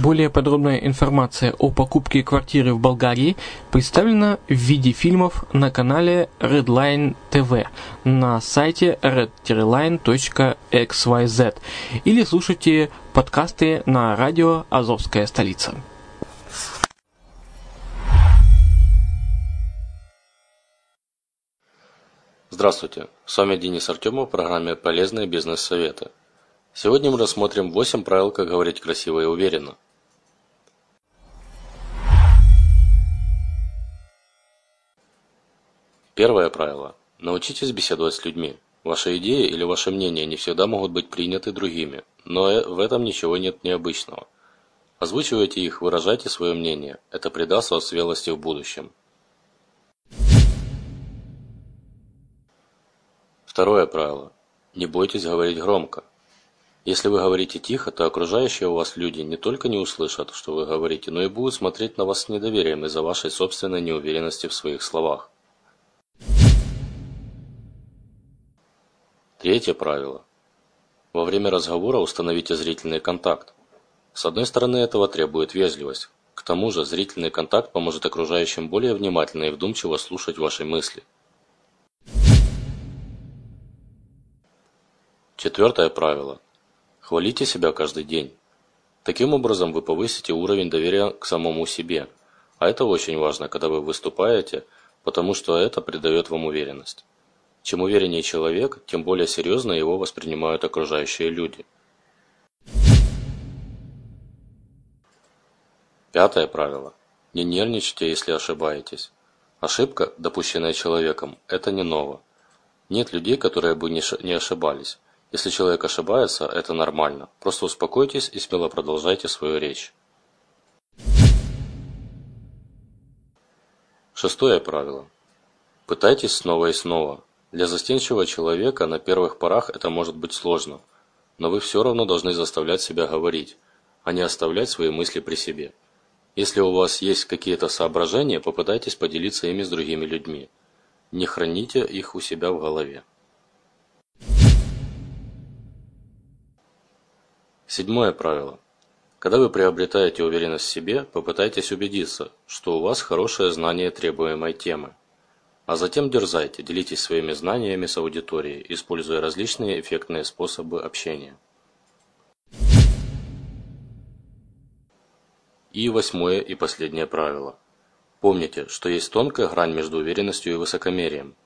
Более подробная информация о покупке квартиры в Болгарии представлена в виде фильмов на канале Redline TV на сайте red-line.xyz или слушайте подкасты на радио «Азовская столица». Здравствуйте, с вами Денис Артемов в программе «Полезные бизнес-советы». Сегодня мы рассмотрим 8 правил, как говорить красиво и уверенно – Первое правило. Научитесь беседовать с людьми. Ваши идеи или ваше мнение не всегда могут быть приняты другими, но э, в этом ничего нет необычного. Озвучивайте их, выражайте свое мнение. Это придаст вас смелости в будущем. Второе правило. Не бойтесь говорить громко. Если вы говорите тихо, то окружающие у вас люди не только не услышат, что вы говорите, но и будут смотреть на вас с недоверием из-за вашей собственной неуверенности в своих словах. Третье правило. Во время разговора установите зрительный контакт. С одной стороны, этого требует вежливость. К тому же, зрительный контакт поможет окружающим более внимательно и вдумчиво слушать ваши мысли. Четвертое правило. Хвалите себя каждый день. Таким образом, вы повысите уровень доверия к самому себе. А это очень важно, когда вы выступаете, потому что это придает вам уверенность. Чем увереннее человек, тем более серьезно его воспринимают окружающие люди. Пятое правило. Не нервничайте, если ошибаетесь. Ошибка, допущенная человеком, это не ново. Нет людей, которые бы не ошибались. Если человек ошибается, это нормально. Просто успокойтесь и смело продолжайте свою речь. Шестое правило. Пытайтесь снова и снова. Для застенчивого человека на первых порах это может быть сложно, но вы все равно должны заставлять себя говорить, а не оставлять свои мысли при себе. Если у вас есть какие-то соображения, попытайтесь поделиться ими с другими людьми. Не храните их у себя в голове. Седьмое правило. Когда вы приобретаете уверенность в себе, попытайтесь убедиться, что у вас хорошее знание требуемой темы. А затем дерзайте, делитесь своими знаниями с аудиторией, используя различные эффектные способы общения. И восьмое и последнее правило. Помните, что есть тонкая грань между уверенностью и высокомерием.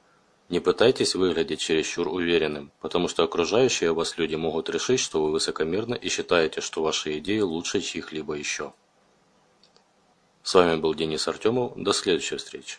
Не пытайтесь выглядеть чересчур уверенным, потому что окружающие вас люди могут решить, что вы высокомерны и считаете, что ваши идеи лучше чьих-либо еще. С вами был Денис Артемов. До следующей встречи.